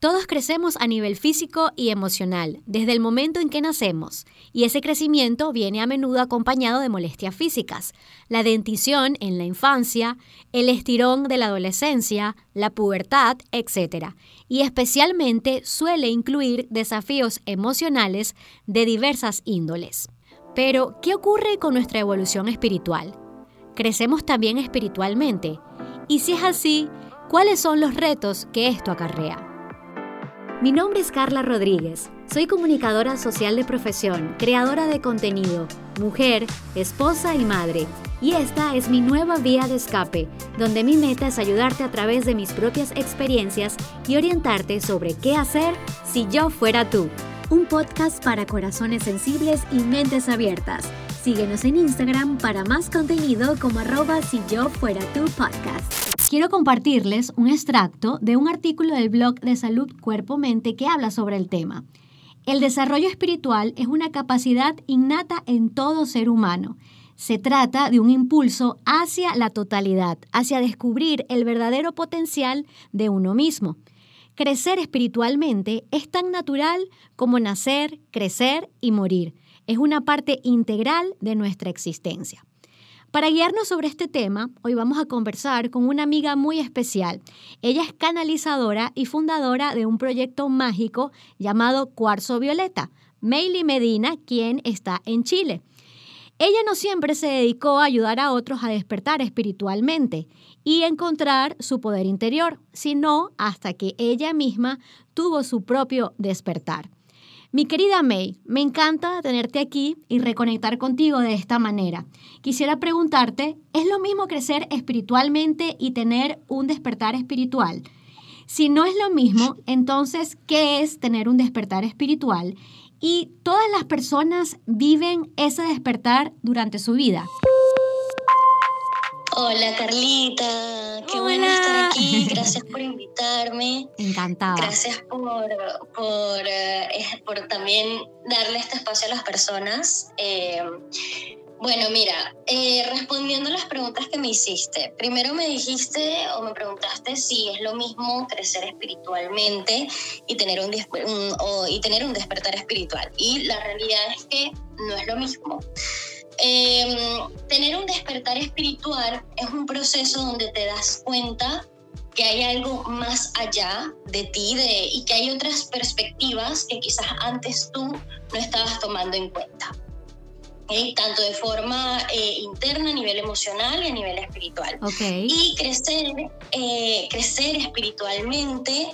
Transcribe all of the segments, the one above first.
Todos crecemos a nivel físico y emocional desde el momento en que nacemos, y ese crecimiento viene a menudo acompañado de molestias físicas, la dentición en la infancia, el estirón de la adolescencia, la pubertad, etc. Y especialmente suele incluir desafíos emocionales de diversas índoles. Pero, ¿qué ocurre con nuestra evolución espiritual? ¿Crecemos también espiritualmente? Y si es así, ¿cuáles son los retos que esto acarrea? Mi nombre es Carla Rodríguez. Soy comunicadora social de profesión, creadora de contenido, mujer, esposa y madre. Y esta es mi nueva vía de escape, donde mi meta es ayudarte a través de mis propias experiencias y orientarte sobre qué hacer si yo fuera tú. Un podcast para corazones sensibles y mentes abiertas. Síguenos en Instagram para más contenido como arroba si yo fuera tu podcast quiero compartirles un extracto de un artículo del blog de Salud Cuerpo Mente que habla sobre el tema. El desarrollo espiritual es una capacidad innata en todo ser humano. Se trata de un impulso hacia la totalidad, hacia descubrir el verdadero potencial de uno mismo. Crecer espiritualmente es tan natural como nacer, crecer y morir. Es una parte integral de nuestra existencia. Para guiarnos sobre este tema, hoy vamos a conversar con una amiga muy especial. Ella es canalizadora y fundadora de un proyecto mágico llamado Cuarzo Violeta, Meili Medina, quien está en Chile. Ella no siempre se dedicó a ayudar a otros a despertar espiritualmente y encontrar su poder interior, sino hasta que ella misma tuvo su propio despertar. Mi querida May, me encanta tenerte aquí y reconectar contigo de esta manera. Quisiera preguntarte, ¿es lo mismo crecer espiritualmente y tener un despertar espiritual? Si no es lo mismo, entonces, ¿qué es tener un despertar espiritual? Y todas las personas viven ese despertar durante su vida. Hola Carlita, qué bueno estar aquí, gracias por invitarme. Encantada. Gracias por, por, eh, por, también darle este espacio a las personas. Eh, bueno, mira, eh, respondiendo a las preguntas que me hiciste, primero me dijiste o me preguntaste si es lo mismo crecer espiritualmente y tener un, y tener un despertar espiritual. Y la realidad es que no es lo mismo. Em, tener un despertar espiritual es un proceso donde te das cuenta que hay algo más allá de ti de, y que hay otras perspectivas que quizás antes tú no estabas tomando en cuenta. Tanto de forma eh, interna, a nivel emocional y a nivel espiritual. Y crecer, eh, crecer espiritualmente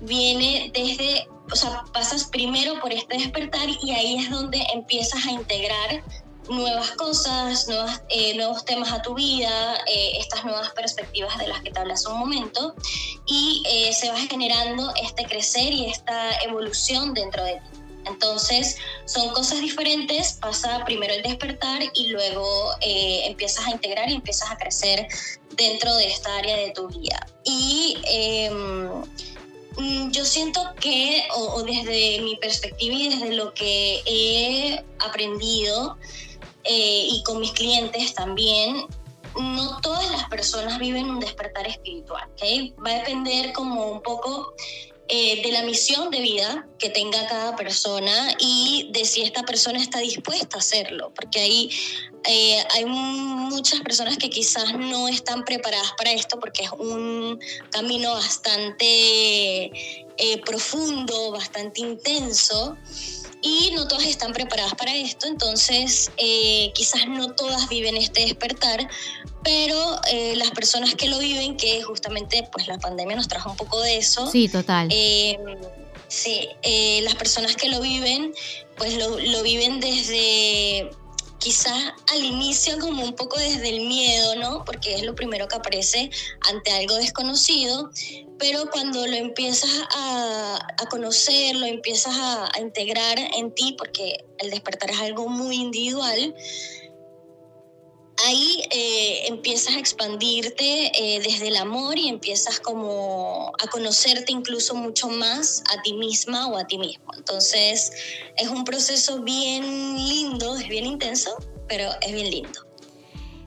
viene desde, o sea, pasas primero por este despertar y ahí es donde empiezas a integrar nuevas cosas, nuevas, eh, nuevos temas a tu vida, eh, estas nuevas perspectivas de las que te hablas un momento, y eh, se va generando este crecer y esta evolución dentro de ti. Entonces, son cosas diferentes, pasa primero el despertar y luego empiezas a integrar y empiezas a crecer dentro de esta área de tu vida. Y mm, yo siento que, o, desde mi perspectiva y desde lo que he aprendido, eh, y con mis clientes también, no todas las personas viven un despertar espiritual, ¿okay? Va a depender como un poco eh, de la misión de vida que tenga cada persona y de si esta persona está dispuesta a hacerlo, porque ahí eh, hay muchas personas que quizás no están preparadas para esto porque es un camino bastante profundo, bastante intenso y no todas están preparadas para esto, entonces eh, quizás no todas viven este despertar, pero eh, las personas que lo viven, que justamente pues la pandemia nos trajo un poco de eso. Sí, total. Eh, sí, las personas que lo viven, pues lo, lo viven desde quizás al inicio como un poco desde el miedo, ¿no? Porque es lo primero que aparece ante algo desconocido, pero cuando lo empiezas a, conocer, lo empiezas a, integrar en ti, porque el despertar es algo muy individual, ahí eh, empiezas a expandirte eh, desde el amor y empiezas como a conocerte incluso mucho más a ti misma o a ti mismo. Entonces es un proceso bien lindo, es bien intenso, pero es bien lindo.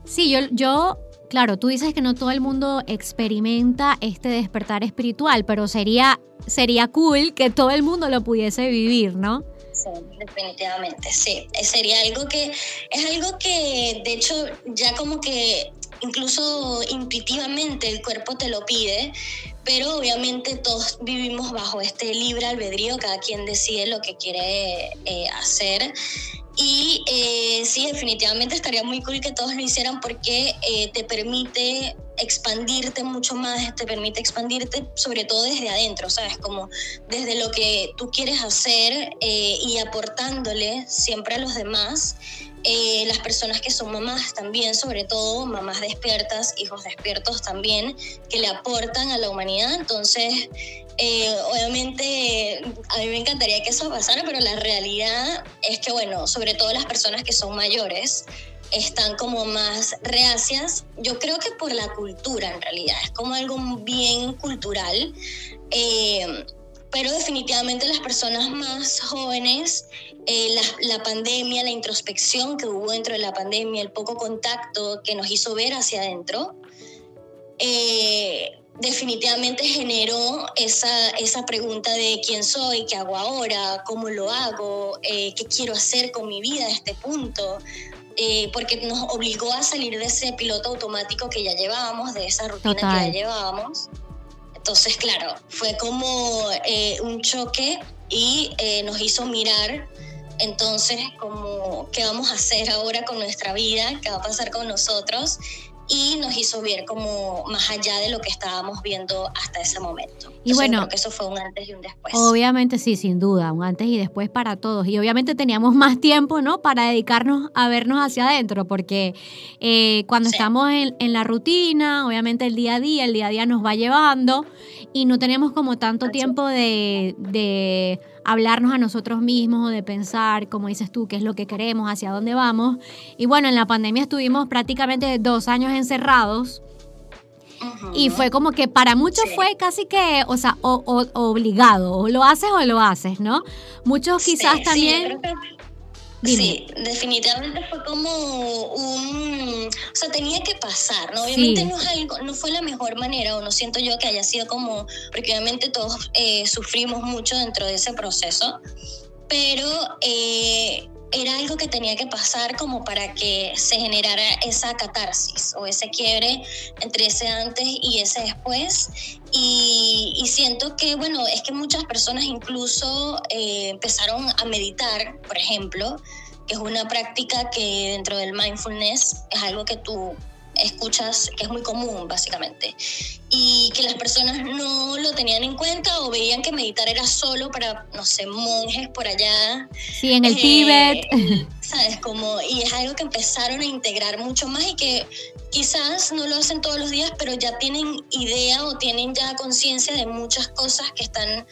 Sí, yo, yo claro, tú dices que no todo el mundo experimenta este despertar espiritual, pero sería, sería cool que todo el mundo lo pudiese vivir, ¿no? Sí, definitivamente, sí. Sería algo que, es algo que de hecho ya como que incluso intuitivamente el cuerpo te lo pide, pero obviamente todos vivimos bajo este libre albedrío, cada quien decide lo que quiere eh, hacer. Y eh, sí, definitivamente estaría muy cool que todos lo hicieran porque eh, te permite expandirte mucho más, te permite expandirte sobre todo desde adentro, ¿sabes? Como desde lo que tú quieres hacer y aportándole siempre a los demás. Eh, las personas que son mamás también, sobre todo mamás despiertas, hijos despiertos también, que le aportan a la humanidad. Entonces, eh, obviamente, a mí me encantaría que eso pasara, pero la realidad es que, bueno, sobre todo las personas que son mayores, están como más reacias. Yo creo que por la cultura, en realidad, es como algo bien cultural. Eh, pero definitivamente las personas más jóvenes, eh, la, pandemia, la introspección que hubo dentro de la pandemia, el poco contacto que nos hizo ver hacia adentro, eh, definitivamente generó esa, esa pregunta de quién soy, qué hago ahora, cómo lo hago, eh, qué quiero hacer con mi vida a este punto. Porque nos obligó a salir de ese piloto automático que ya llevábamos, de esa rutina que ya llevábamos. Entonces, claro, fue como eh, un choque y eh, nos hizo mirar. Entonces como qué vamos a hacer ahora con nuestra vida, qué va a pasar con nosotros y nos hizo ver como más allá de lo que estábamos viendo hasta ese momento. y bueno, que eso fue un antes y un después. Obviamente sí, sin duda, un antes y después para todos. Y obviamente teníamos más tiempo, ¿no? Para dedicarnos a vernos hacia adentro, porque eh, cuando estamos en, en, la rutina, obviamente el día a día, el día a día nos va llevando y no tenemos como tanto tiempo de, de hablarnos a nosotros mismos o de pensar, como dices tú, qué es lo que queremos, hacia dónde vamos. Y bueno, en la pandemia estuvimos prácticamente dos años encerrados. Y fue como que para muchos fue casi que, o sea, obligado, o lo haces o lo haces, ¿no? Muchos quizás también... Sí, definitivamente fue como un, o sea, tenía que pasar, ¿no? Obviamente no, es algo, no fue la mejor manera, o no siento yo que haya sido como, porque obviamente todos eh, sufrimos mucho dentro de ese proceso, pero eh, era algo que tenía que pasar como para que se generara esa catarsis o ese quiebre entre ese antes y ese después. Y, siento que, bueno, es que muchas personas incluso eh, empezaron a meditar, por ejemplo, que es una práctica que dentro del mindfulness es algo que tú escuchas que es muy común básicamente y que las personas no lo tenían en cuenta o veían que meditar era solo para, no sé, monjes por allá. Sí, en el Tíbet. ¿Sabes? Como, y es algo que empezaron a integrar mucho más y que quizás no lo hacen todos los días, pero ya tienen idea o tienen ya conciencia de muchas cosas que están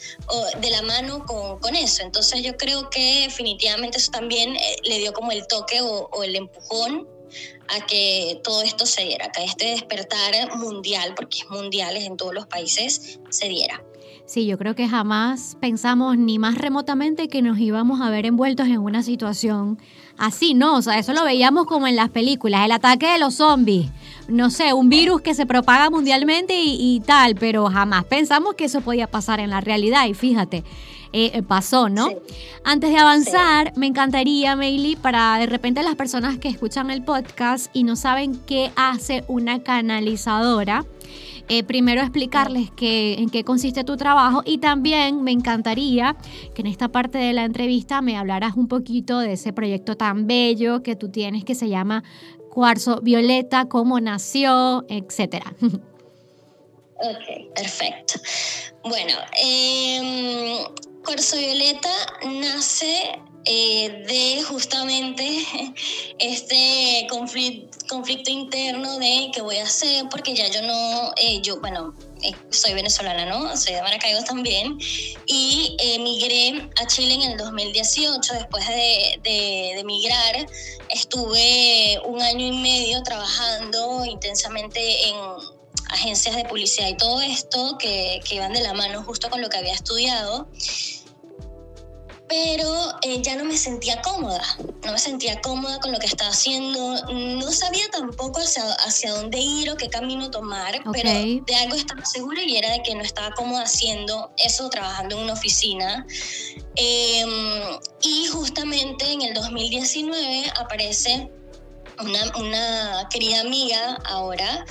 de la mano con, con, eso. Entonces yo creo que definitivamente eso también eh, le dio como el toque o, o el empujón a que todo esto se diera, que este despertar mundial, porque es mundial, en todos los países, se diera. Sí, yo creo que jamás pensamos ni más remotamente que nos íbamos a ver envueltos en una situación así, ¿no? O sea, eso lo veíamos como en las películas, el ataque de los zombies, no sé, un virus que se propaga mundialmente y, tal, pero jamás pensamos que eso podía pasar en la realidad y fíjate, eh, eh, pasó, ¿no? Antes de avanzar, me encantaría, Meili, para de repente las personas que escuchan el podcast y no saben qué hace una canalizadora, eh, primero explicarles qué, en qué consiste tu trabajo y también me encantaría que en esta parte de la entrevista me hablaras un poquito de ese proyecto tan bello que tú tienes que se llama Cuarzo Violeta, cómo nació, etcétera. Ok, perfecto. Bueno, eh, Cuarzo Violeta nace eh, de justamente este conflicto, interno de qué voy a hacer, porque ya yo no, eh, yo, bueno, eh, soy venezolana, ¿no? Soy de Maracaibo también, y emigré a Chile en el 2018, después de, de, de migrar, estuve un año y medio trabajando intensamente en agencias de publicidad y todo esto que, que iban de la mano justo con lo que había estudiado. pero eh, ya no me sentía cómoda, no me sentía cómoda con lo que estaba haciendo, no sabía tampoco hacia, hacia dónde ir o qué camino tomar, pero de algo estaba segura y era de que no estaba cómoda haciendo eso, trabajando en una oficina. Em, y justamente en el 2019 aparece una, una querida amiga ahora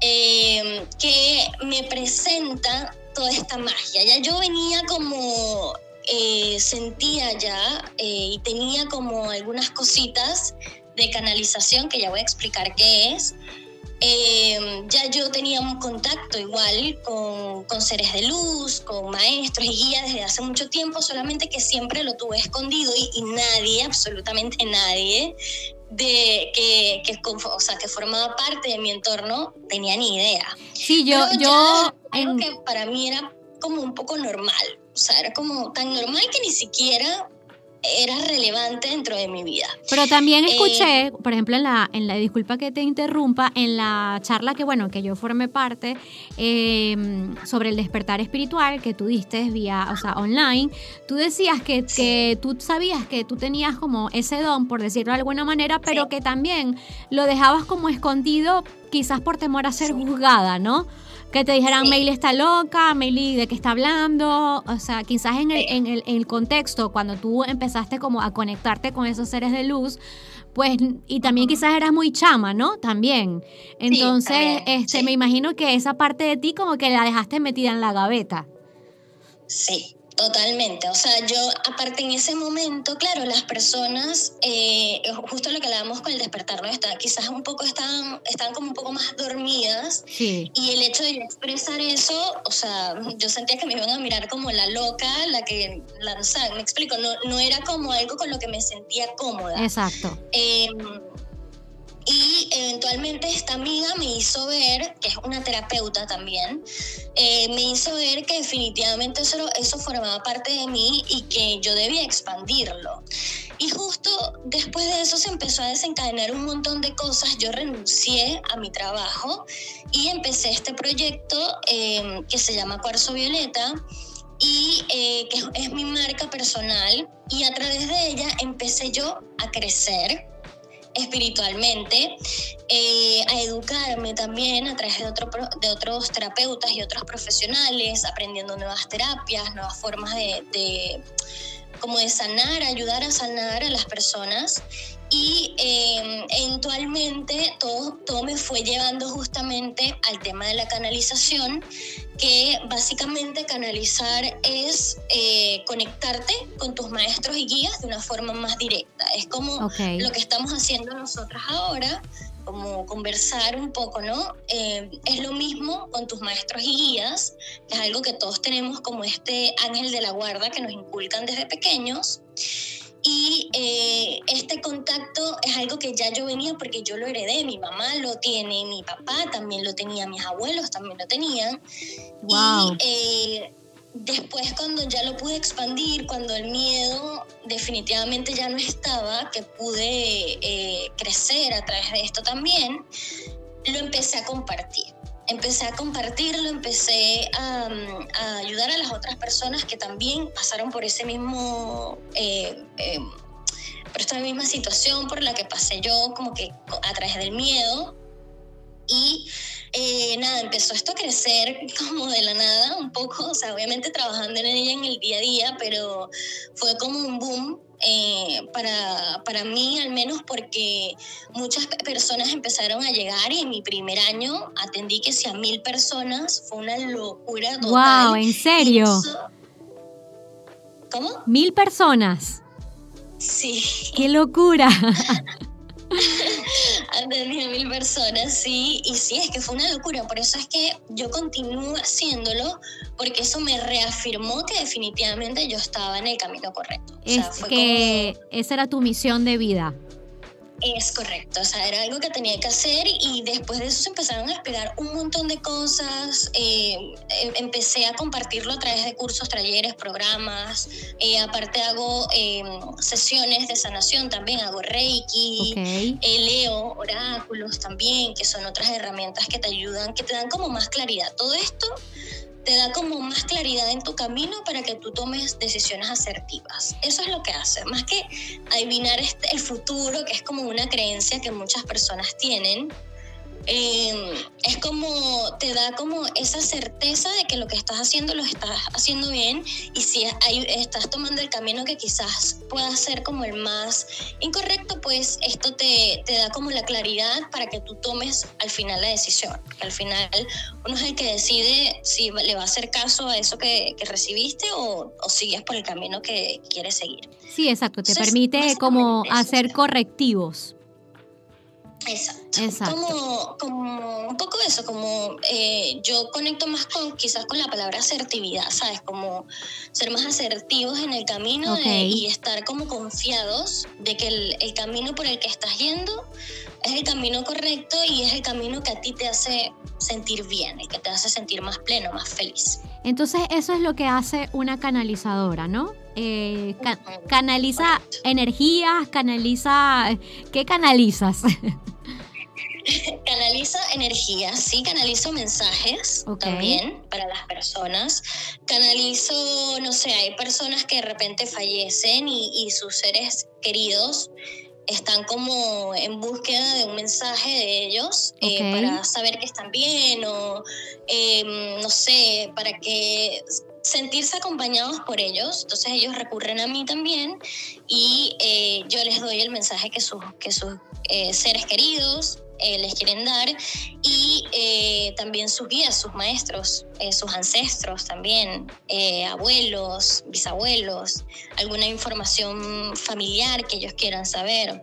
em, que me presenta toda esta magia. Ya yo venía como eh, sentía ya eh, y tenía como algunas cositas de canalización que ya voy a explicar qué es. Eh, ya yo tenía un contacto igual con, con, seres de luz, con maestros y guías desde hace mucho tiempo, solamente que siempre lo tuve escondido y, y nadie, absolutamente nadie, de que, que, o sea, que formaba parte de mi entorno tenía ni idea. Sí, yo... yo algo que para mí era como un poco normal. O sea, era como tan normal que ni siquiera era relevante dentro de mi vida. Pero también eh, escuché, por ejemplo, en la, en la disculpa que te interrumpa, en la charla que, bueno, que yo formé parte em, sobre el despertar espiritual que tú diste vía, o sea, online, tú decías que, que tú sabías que tú tenías como ese don, por decirlo de alguna manera, pero que también lo dejabas como escondido quizás por temor a ser juzgada, ¿no? Que te dijeran, sí. está loca, Meili de qué está hablando, o sea, quizás en el, en, el, en el, contexto, cuando tú empezaste como a conectarte con esos seres de luz, pues, y también quizás eras muy chama, ¿no? También. Entonces, este, me imagino que esa parte de ti como que la dejaste metida en la gaveta. Sí, Totalmente, o sea, yo aparte en ese momento, claro, las personas, eh, justo lo que hablábamos con el despertar, ¿no? Está, quizás un poco están, están como un poco más dormidas y el hecho de expresar eso, o sea, yo sentía que me iban a mirar como la loca, la que lanzan, me explico, no, no era como algo con lo que me sentía cómoda. Exacto. Eh, eventualmente esta amiga me hizo ver, que es una terapeuta también, eh, me hizo ver que definitivamente eso, eso formaba parte de mí y que yo debía expandirlo. Y justo después de eso se empezó a desencadenar un montón de cosas. Yo renuncié a mi trabajo y empecé este proyecto eh, que se llama Cuarzo Violeta y eh, que es mi marca personal y a través de ella empecé yo a crecer espiritualmente, eh, a educarme también a través de, de otros terapeutas y otros profesionales, aprendiendo nuevas terapias, nuevas formas de como de sanar, ayudar a sanar a las personas y eh, eventualmente todo, todo me fue llevando justamente al tema de la canalización, que básicamente canalizar es eh, conectarte con tus maestros y guías de una forma más directa. Es como lo que estamos haciendo nosotras ahora, como conversar un poco, ¿no? Eh, es lo mismo con tus maestros y guías, es algo que todos tenemos como este ángel de la guarda que nos inculcan desde pequeños. Y eh, este contacto es algo que ya yo venía porque yo lo heredé, mi mamá lo tiene, mi papá también lo tenía, mis abuelos también lo tenían. Wow. Y eh, después cuando ya lo pude expandir, cuando el miedo definitivamente ya no estaba, que pude eh, crecer a través de esto también, lo empecé a compartir empecé a compartirlo, empecé a, ayudar a las otras personas que también pasaron por ese mismo, eh, eh, por esta misma situación por la que pasé yo, como que a través del miedo. Y eh, nada, empezó esto a crecer como de la nada, un poco, o sea, obviamente trabajando en ella en el día a día, pero fue como un boom eh, para, para mí al menos porque muchas personas empezaron a llegar y en mi primer año atendí que si a mil personas fue una locura total. ¡Wow! ¿En serio? ¿Cómo? Mil personas. Sí. ¡Qué locura! Atendí a mil personas, sí, y sí, es que fue una locura, por eso es que yo continúo haciéndolo, porque eso me reafirmó que definitivamente yo estaba en el camino correcto. Es que esa era tu misión de vida. Es correcto, o sea, era algo que tenía que hacer y después de eso se empezaron a explicar un montón de cosas. Eh, em, empecé a compartirlo a través de cursos, talleres, programas. Eh, aparte hago em, sesiones de sanación también, hago Reiki, eh, leo oráculos también, que son otras herramientas que te ayudan, que te dan como más claridad. Todo esto te da como más claridad en tu camino para que tú tomes decisiones asertivas. Eso es lo que hace, más que adivinar este, el futuro, que es como una creencia que muchas personas tienen, Em, es como, te da como esa certeza de que lo que estás haciendo lo estás haciendo bien y si estás tomando el camino que quizás pueda ser como el más incorrecto, pues esto te, te da como la claridad para que tú tomes al final la decisión. Que al final uno es el que decide si le va a hacer caso a eso que, que recibiste o, o, sigues por el camino que quieres seguir. Sí, exacto, te permite como hacer correctivos Exacto. Como, como un poco eso, como eh, yo conecto más con quizás con la palabra asertividad, ¿sabes? Como ser más asertivos en el camino y estar como confiados de que el, el, camino por el que estás yendo es el camino correcto y es el camino que a ti te hace sentir bien, el que te hace sentir más pleno, más feliz. Entonces eso es lo que hace una canalizadora, ¿no? Eh, canaliza energías, canaliza... ¿Qué canalizas? canaliza energías, sí, canalizo mensajes también para las personas. Canalizo, no sé, hay personas que de repente fallecen y, sus seres queridos están como en búsqueda de un mensaje de ellos eh, para saber que están bien o em, no sé, para que sentirse acompañados por ellos. Entonces ellos recurren a mí también y eh, yo les doy el mensaje que sus, que sus eh, seres queridos eh, les quieren dar y eh, también sus guías, sus maestros, eh, sus ancestros también, abuelos, bisabuelos, alguna información familiar que ellos quieran saber.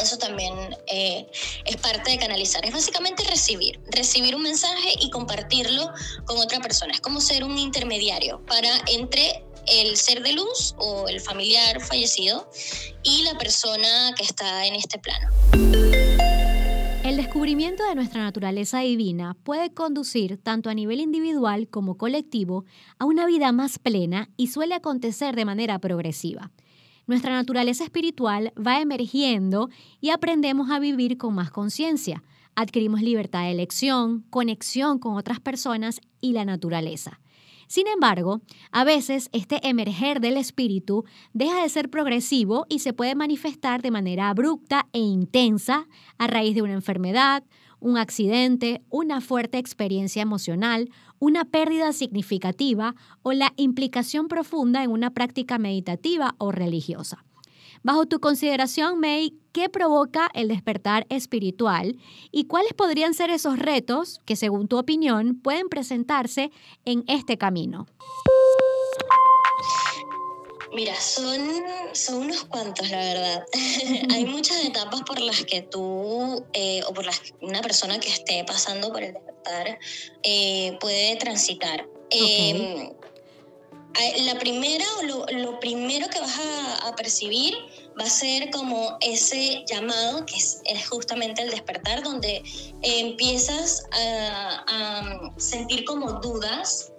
Eso también es parte de canalizar. Es básicamente recibir, recibir un mensaje y compartirlo con otra persona. Es como ser un intermediario para entre el ser de luz o el familiar fallecido y la persona que está en este plano. El descubrimiento de nuestra naturaleza divina puede conducir, tanto a nivel individual como colectivo, a una vida más plena y suele acontecer de manera progresiva. Nuestra naturaleza espiritual va emergiendo y aprendemos a vivir con más conciencia. Adquirimos libertad de elección, conexión con otras personas y la naturaleza. Sin embargo, a veces este emerger del espíritu deja de ser progresivo y se puede manifestar de manera abrupta e intensa a raíz de una enfermedad, un accidente, una fuerte experiencia emocional, una pérdida significativa o la implicación profunda en una práctica meditativa o religiosa. Bajo tu consideración, May, ¿qué provoca el despertar espiritual y cuáles podrían ser esos retos que, según tu opinión, pueden presentarse en este camino? Mira, son, son unos cuantos, la verdad. Hay muchas etapas por las que tú eh, o por las que una persona que esté pasando por el despertar eh, puede transitar. Em, la primera o lo, primero que vas a, percibir va a ser como ese llamado, que es, justamente el despertar, donde empiezas a, sentir como dudas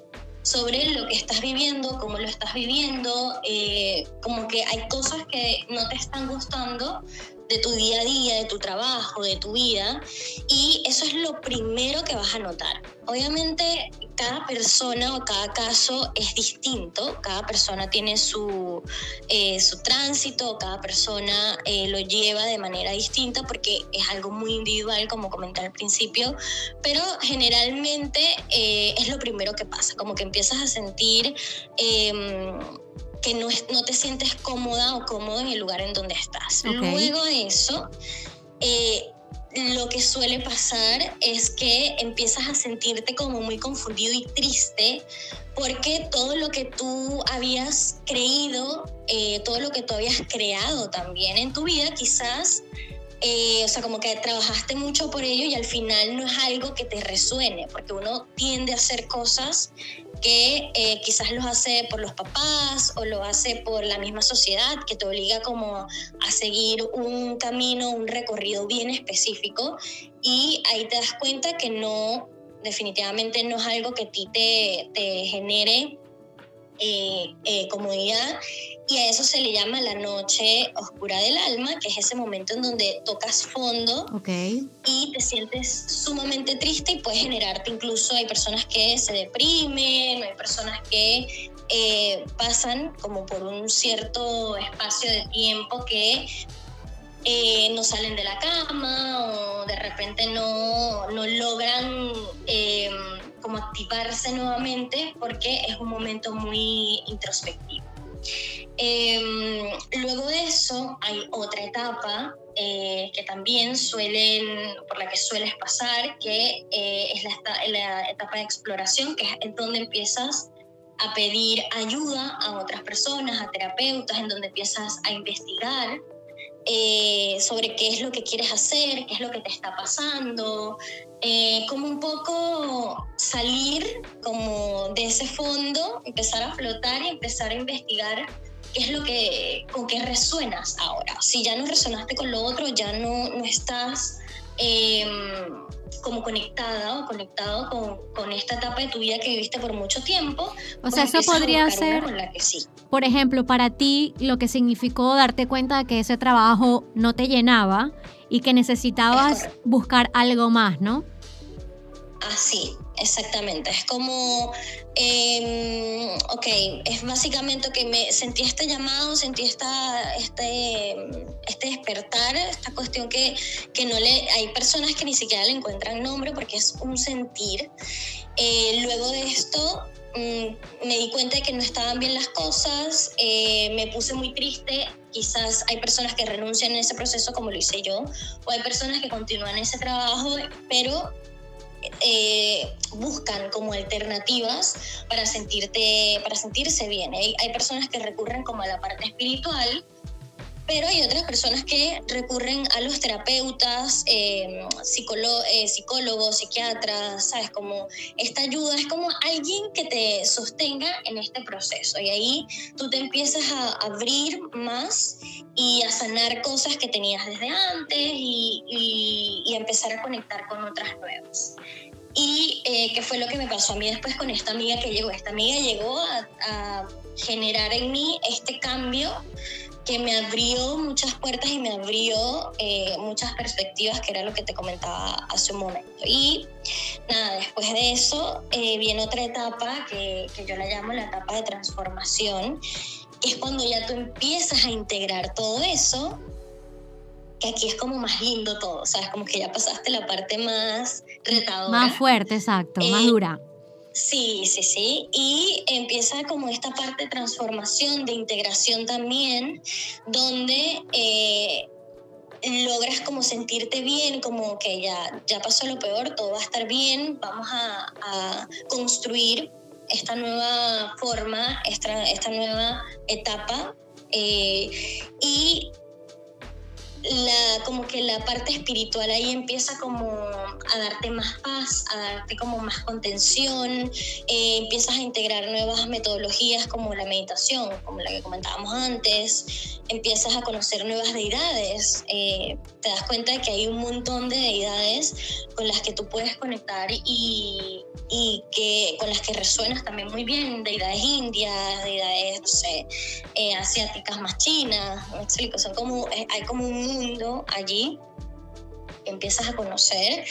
sobre lo que estás viviendo, cómo lo estás viviendo, eh, como que hay cosas que no te están gustando de tu día a día, de tu trabajo, de tu vida, y eso es lo primero que vas a notar. Obviamente cada persona o cada caso es distinto, cada persona tiene su, eh, su tránsito, cada persona eh, lo lleva de manera distinta porque es algo muy individual, como comenté al principio, pero generalmente eh, es lo primero que pasa, como que empiezas a sentir em, que no, no te sientes cómoda o cómodo en el lugar en donde estás. Luego de eso, eh, lo que suele pasar es que empiezas a sentirte como muy confundido y triste porque todo lo que tú habías creído, eh, todo lo que tú habías creado también en tu vida, quizás eh, o sea, como que trabajaste mucho por ello y al final no es algo que te resuene, porque uno tiende a hacer cosas que eh, quizás los hace por los papás o lo hace por la misma sociedad que te obliga como a seguir un camino, un recorrido bien específico. Y ahí te das cuenta que no, definitivamente no es algo que a ti te, te genere eh, eh, comodidad y a eso se le llama la noche oscura del alma, que es ese momento en donde tocas fondo y te sientes sumamente triste y puede generarte incluso, hay personas que se deprimen, hay personas que eh, pasan como por un cierto espacio de tiempo que eh, no salen de la cama o de repente no, no logran eh, como activarse nuevamente porque es un momento muy introspectivo. Em, luego de eso hay otra etapa eh, que también suelen, por la que sueles pasar, que es la, la, etapa de exploración, que es donde empiezas a pedir ayuda a otras personas, a terapeutas, en donde empiezas a investigar eh, sobre qué es lo que quieres hacer, qué es lo que te está pasando, eh, como un poco salir como de ese fondo, empezar a flotar y empezar a investigar qué es lo que, con qué resuenas ahora. Si ya no resonaste con lo otro, ya no, no estás eh, como conectada o conectado con, con, esta etapa de tu vida que viviste por mucho tiempo. O sea, eso podría ser, por ejemplo, para ti lo que significó darte cuenta de que ese trabajo no te llenaba y que necesitabas buscar algo más, ¿no? Así, exactamente. Es como, eh, ok, es básicamente que me sentí este llamado, sentí esta, este, este despertar, esta cuestión que, que no le, hay personas que ni siquiera le encuentran nombre porque es un sentir. Eh, luego de esto mm, me di cuenta de que no estaban bien las cosas, eh, me puse muy triste, quizás hay personas que renuncian en ese proceso como lo hice yo, o hay personas que continúan ese trabajo, pero eh, buscan como alternativas para, sentirte, para sentirse bien. Hay, hay personas que recurren como a la parte espiritual, pero hay otras personas que recurren a los terapeutas, eh, eh, psicólogos, psiquiatras, ¿sabes? Como esta ayuda es como alguien que te sostenga en este proceso. Y ahí tú te empiezas a abrir más y a sanar cosas que tenías desde antes y, y, empezar a conectar con otras nuevas. Y eh, fue lo que me pasó a mí después con esta amiga que llegó. Esta amiga llegó a, a generar en mí este cambio que me abrió muchas puertas y me abrió eh, muchas perspectivas, que era lo que te comentaba hace un momento. Y nada, después de eso eh, viene otra etapa que, que yo la llamo la etapa de transformación, que es cuando ya tú empiezas a integrar todo eso que aquí es como más lindo todo, ¿sabes? Como que ya pasaste la parte más retadora. Más fuerte, exacto, más eh, dura. Sí, sí, sí. Y empieza como esta parte de transformación, de integración también, donde eh, logras como sentirte bien, como que ya, ya pasó lo peor, todo va a estar bien, vamos a, construir esta nueva forma, esta, esta nueva etapa. Eh, y la, como que la parte espiritual ahí empieza como a darte más paz, a darte como más contención, eh, empiezas a integrar nuevas metodologías como la meditación, como la que comentábamos antes, empiezas a conocer nuevas deidades, eh, te das cuenta de que hay un montón de deidades con las que tú puedes conectar y, y que con las que resuenas también muy bien, deidades indias, deidades, no sé, eh, asiáticas más chinas, me explico, son como, hay como un allí empiezas a conocer.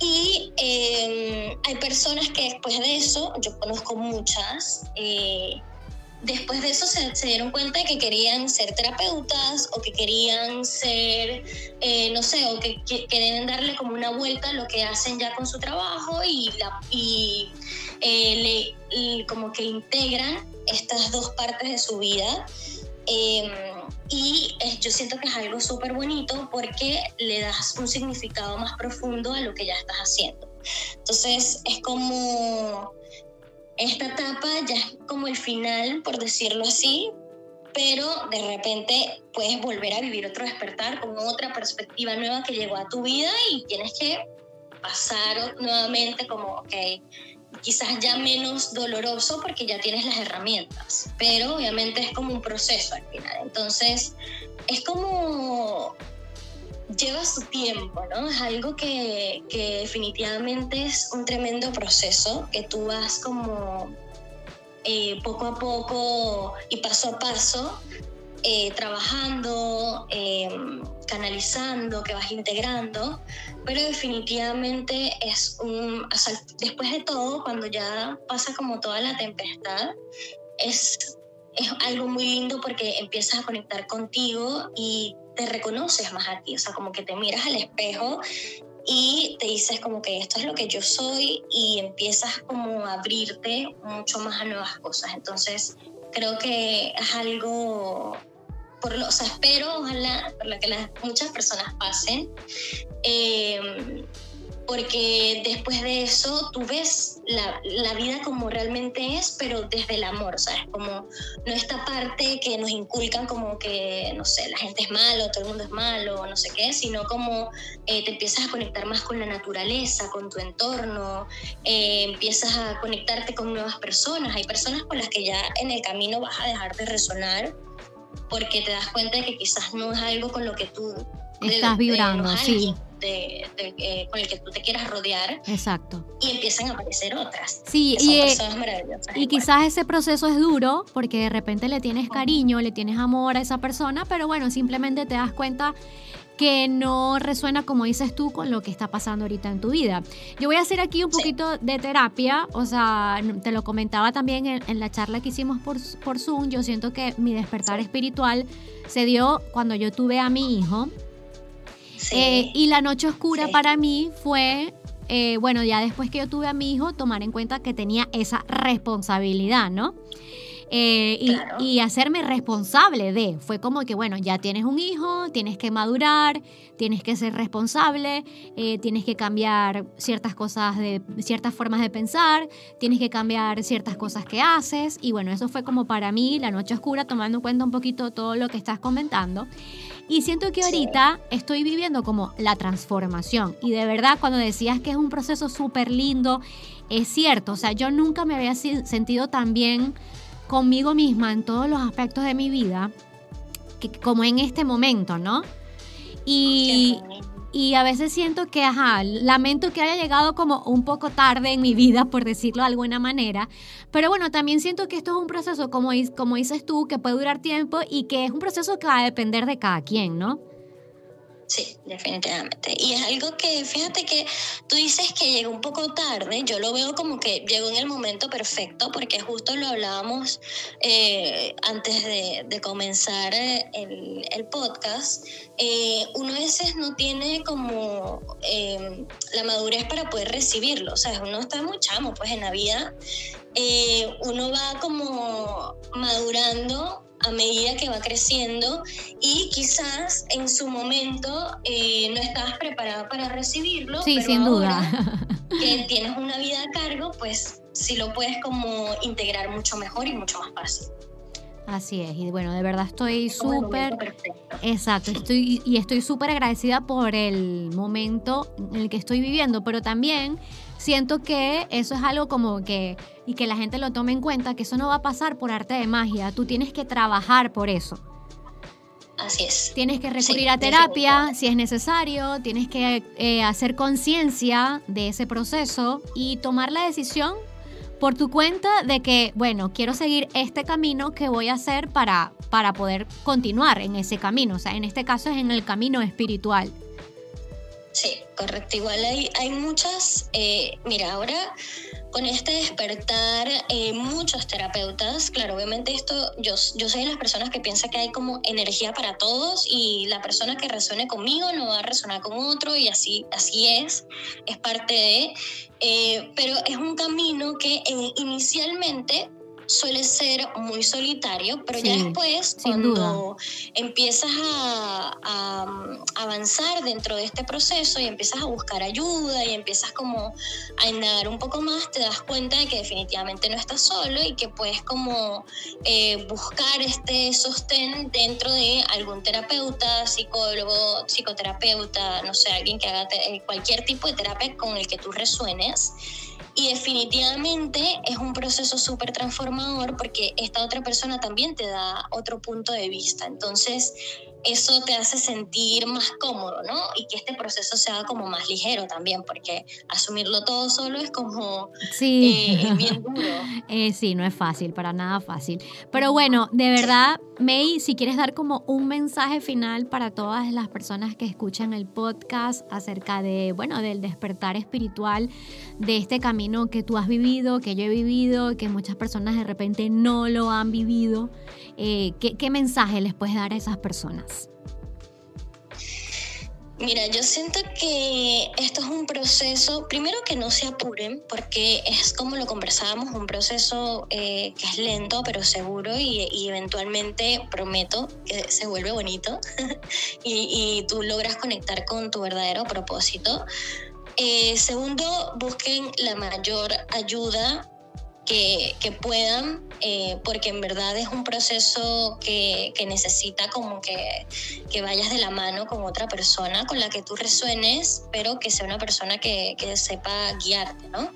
Y em, hay personas que después de eso, yo conozco muchas, eh, después de eso se, dieron cuenta de que querían ser terapeutas o que querían ser, eh, no sé, o que, quieren darle como una vuelta a lo que hacen ya con su trabajo y eh, le, como que integran estas dos partes de su vida. Em, y yo siento que es algo súper bonito porque le das un significado más profundo a lo que ya estás haciendo. Entonces es como, esta etapa ya es como el final, por decirlo así, pero de repente puedes volver a vivir otro despertar con otra perspectiva nueva que llegó a tu vida y tienes que pasar nuevamente como, ok, quizás ya menos doloroso porque ya tienes las herramientas, pero obviamente es como un proceso al final. Entonces, es como lleva su tiempo, ¿no? Es algo que, que definitivamente es un tremendo proceso que tú vas como eh, poco a poco y paso a paso, eh, trabajando, em, canalizando, que vas integrando, pero definitivamente es un, después de todo, cuando ya pasa como toda la tempestad, es, es algo muy lindo porque empiezas a conectar contigo y te reconoces más a ti, o sea, como que te miras al espejo y te dices como que esto es lo que yo soy y empiezas como a abrirte mucho más a nuevas cosas. Entonces, creo que es algo, por lo, o sea, espero, ojalá, por lo que las, muchas personas pasen. Eh, porque después de eso tú ves la, la, vida como realmente es, pero desde el amor, ¿sabes? Como no esta parte que nos inculcan como que, no sé, la gente es malo, todo el mundo es malo, no sé qué, sino como eh, te empiezas a conectar más con la naturaleza, con tu entorno, eh, empiezas a conectarte con nuevas personas. Hay personas con las que ya en el camino vas a dejar de resonar porque te das cuenta de que quizás no es algo con lo que tú... Estás vibrando, sí de, con el que tú te quieras rodear. Exacto. Y empiezan a aparecer otras. Sí, y, eh, y quizás ese proceso es duro porque de repente le tienes cariño, le tienes amor a esa persona, pero bueno, simplemente te das cuenta que no resuena, como dices tú, con lo que está pasando ahorita en tu vida. Yo voy a hacer aquí un poquito de terapia, o sea, te lo comentaba también en, la charla que hicimos por, por, Zoom, yo siento que mi despertar espiritual se dio cuando yo tuve a mi hijo, eh, y la noche oscura para mí fue, eh, bueno, ya después que yo tuve a mi hijo, tomar en cuenta que tenía esa responsabilidad, ¿no? Eh, y, hacerme responsable de. Fue como que, bueno, ya tienes un hijo, tienes que madurar, tienes que ser responsable, tienes que cambiar ciertas cosas, de ciertas formas de pensar, tienes que cambiar ciertas cosas que haces. Y bueno, eso fue como para mí la noche oscura, tomando en cuenta un poquito todo lo que estás comentando. Y siento que ahorita estoy viviendo como la transformación. Y de verdad, cuando decías que es un proceso súper lindo, es cierto. O sea, yo nunca me había sentido tan bien conmigo misma en todos los aspectos de mi vida que, como en este momento, ¿no? Y, y a veces siento que, ajá, lamento que haya llegado como un poco tarde en mi vida, por decirlo de alguna manera. Pero bueno, también siento que esto es un proceso, como, como dices tú, que puede durar tiempo y que es un proceso que va a depender de cada quien, ¿no? Sí, definitivamente. Y es algo que, fíjate que tú dices que llegó un poco tarde, yo lo veo como que llegó en el momento perfecto, porque justo lo hablábamos eh, antes de, comenzar eh, el, podcast. Eh, uno a veces no tiene como la madurez para poder recibirlo, o sea, uno está muy chamo, pues en la vida uno va como madurando a medida que va creciendo y quizás en su momento eh, no estabas preparado para recibirlo. Sí, sin duda. que tienes una vida a cargo, pues sí lo puedes como integrar mucho mejor y mucho más fácil. Así es, y bueno, de verdad estoy súper... Exacto, estoy, y estoy súper agradecida por el momento en el que estoy viviendo, pero también siento que eso es algo como que, y que la gente lo tome en cuenta, que eso no va a pasar por arte de magia, tú tienes que trabajar por eso. Así es. Tienes que recurrir a terapia si es necesario, tienes que eh, hacer conciencia de ese proceso y tomar la decisión por tu cuenta de que, bueno, quiero seguir este camino que voy a hacer para, para poder continuar en ese camino. O sea, en este caso es en el camino espiritual. Sí, correcto. Igual hay, hay muchas, eh, mira, ahora con este despertar, eh, muchos terapeutas, claro, obviamente esto, yo, yo soy de las personas que piensa que hay como energía para todos y la persona que resuene conmigo no va a resonar con otro y así, así es, es parte de, eh, pero es un camino que inicialmente suele ser muy solitario, pero ya después, cuando empiezas a, mm, avanzar dentro de este proceso y empiezas a buscar ayuda y empiezas como a indagar un poco más, te das cuenta de que definitivamente no estás solo y que puedes como eh, buscar este sostén dentro de algún terapeuta, psicólogo, psicoterapeuta, no sé, alguien que haga cualquier tipo de terapia con el que tú resuenes. Y definitivamente es un proceso súper transformador porque esta otra persona también te da otro punto de vista. Entonces, eso te hace sentir más cómodo, ¿no? Y que este proceso sea como más ligero también, porque asumirlo todo solo es como sí. Eh, bien duro. Eh, sí, no es fácil, para nada fácil. Pero bueno, de verdad, May, si quieres dar como un mensaje final para todas las personas que escuchan el podcast acerca de, bueno, del despertar espiritual, de este camino que tú has vivido, que yo he vivido, que muchas personas de repente no lo han vivido, eh, ¿qué mensaje les puedes dar a esas personas? Mira, yo siento que esto es un proceso, primero que no se apuren, porque es como lo conversábamos, un proceso eh, que es lento pero seguro y, eventualmente prometo que se vuelve bonito y, tú logras conectar con tu verdadero propósito. Eh, segundo, busquen la mayor ayuda que, puedan, eh, porque en verdad es un proceso que, necesita como que, que, vayas de la mano con otra persona con la que tú resuenes, pero que sea una persona que, sepa guiarte, ¿no?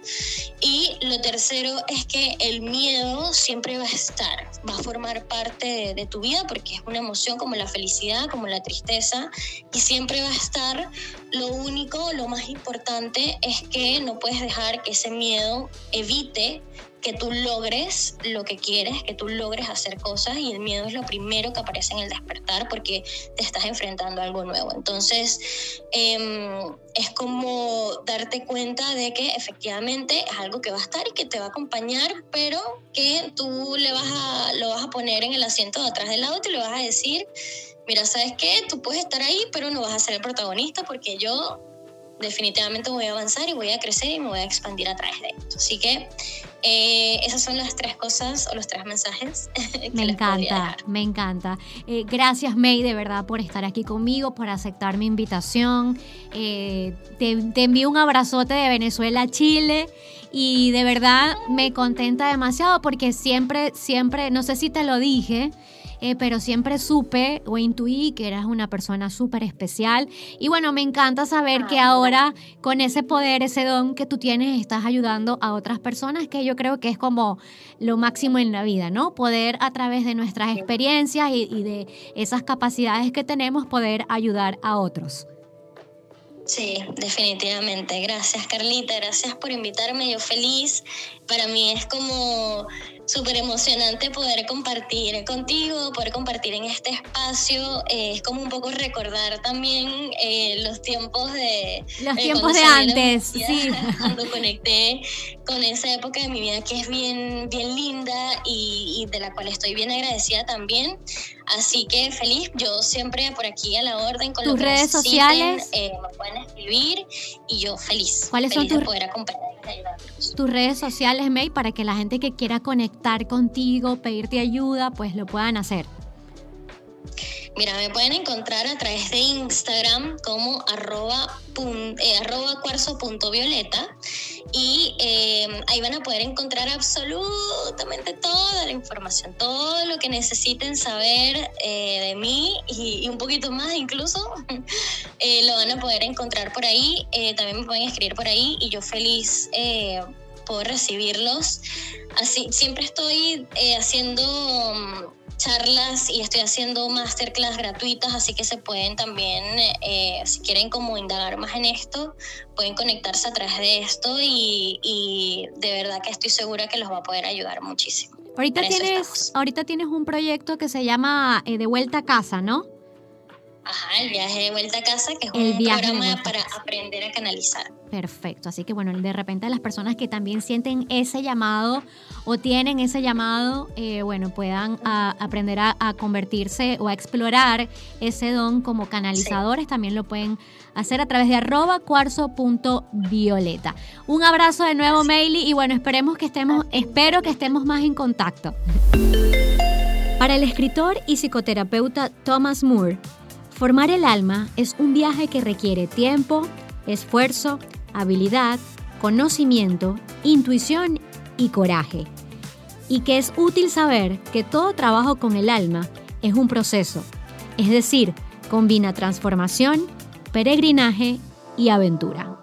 Y lo tercero es que el miedo siempre va a estar, va a formar parte de tu vida porque es una emoción como la felicidad, como la tristeza, y siempre va a estar. Lo único, lo más importante es que no puedes dejar que ese miedo evite que tú logres lo que quieres, que tú logres hacer cosas y el miedo es lo primero que aparece en el despertar porque te estás enfrentando a algo nuevo. Entonces, em, es como darte cuenta de que efectivamente es algo que va a estar y que te va a acompañar, pero que tú le vas a, lo vas a poner en el asiento de atrás del auto y le vas a decir, mira, ¿sabes qué? Tú puedes estar ahí, pero no vas a ser el protagonista porque yo definitivamente voy a avanzar y voy a crecer y me voy a expandir a través de esto. Así que eh, esas son las tres cosas o los tres mensajes. Que me encanta, me encanta. Eh, gracias May de verdad por estar aquí conmigo, por aceptar mi invitación. Eh, te, te envío un abrazote de Venezuela a Chile y de verdad me contenta demasiado porque siempre, siempre, no sé si te lo dije, eh, pero siempre supe o intuí que eras una persona súper especial. Y bueno, me encanta saber que ahora con ese poder, ese don que tú tienes, estás ayudando a otras personas, que yo creo que es como lo máximo en la vida, ¿no? Poder a través de nuestras experiencias y, y de esas capacidades que tenemos, poder ayudar a otros. Sí, definitivamente. Gracias, Carlita. Gracias por invitarme. Yo feliz. Para mí es como súper emocionante poder compartir contigo, poder compartir en este espacio. Eh, es como un poco recordar también eh, los tiempos de... Los eh, tiempos de antes, sí. Cuando conecté con esa época de mi vida que es bien, bien linda y, de la cual estoy bien agradecida también. Así que feliz, yo siempre por aquí a la orden con tus redes sociales. me pueden escribir y yo feliz. ¿Cuáles son tus poder Tus redes sociales, May, para que la gente que quiera conectar contigo, pedirte ayuda, pues lo puedan hacer. Mira, me pueden encontrar a través de Instagram como arroba, eh, cuarzo.violeta y eh, ahí van a poder encontrar absolutamente toda la información, todo lo que necesiten saber eh, de mí y, un poquito más incluso, lo van a poder encontrar por ahí, también me pueden escribir por ahí y yo feliz puedo recibirlos. Así, siempre estoy haciendo charlas y estoy haciendo masterclass gratuitas, así que se pueden también, eh, si quieren como indagar más en esto, pueden conectarse a través de esto y, de verdad que estoy segura que los va a poder ayudar muchísimo. Ahorita tienes, ahorita tienes un proyecto que se llama eh, De Vuelta a Casa, ¿no? Ajá, el viaje de vuelta a casa, que es un programa para aprender a canalizar. Perfecto, así que bueno, de repente las personas que también sienten ese llamado o tienen ese llamado, eh, bueno, puedan aprender a, convertirse o a explorar ese don como canalizadores, también lo pueden hacer a través de arroba cuarzo.violeta. Un abrazo de nuevo, Meili, y bueno, esperemos que estemos, espero que estemos más en contacto. Para el escritor y psicoterapeuta Thomas Moore, Formar el alma es un viaje que requiere tiempo, esfuerzo, habilidad, conocimiento, intuición y coraje. Y que es útil saber que todo trabajo con el alma es un proceso, es decir, combina transformación, peregrinaje y aventura.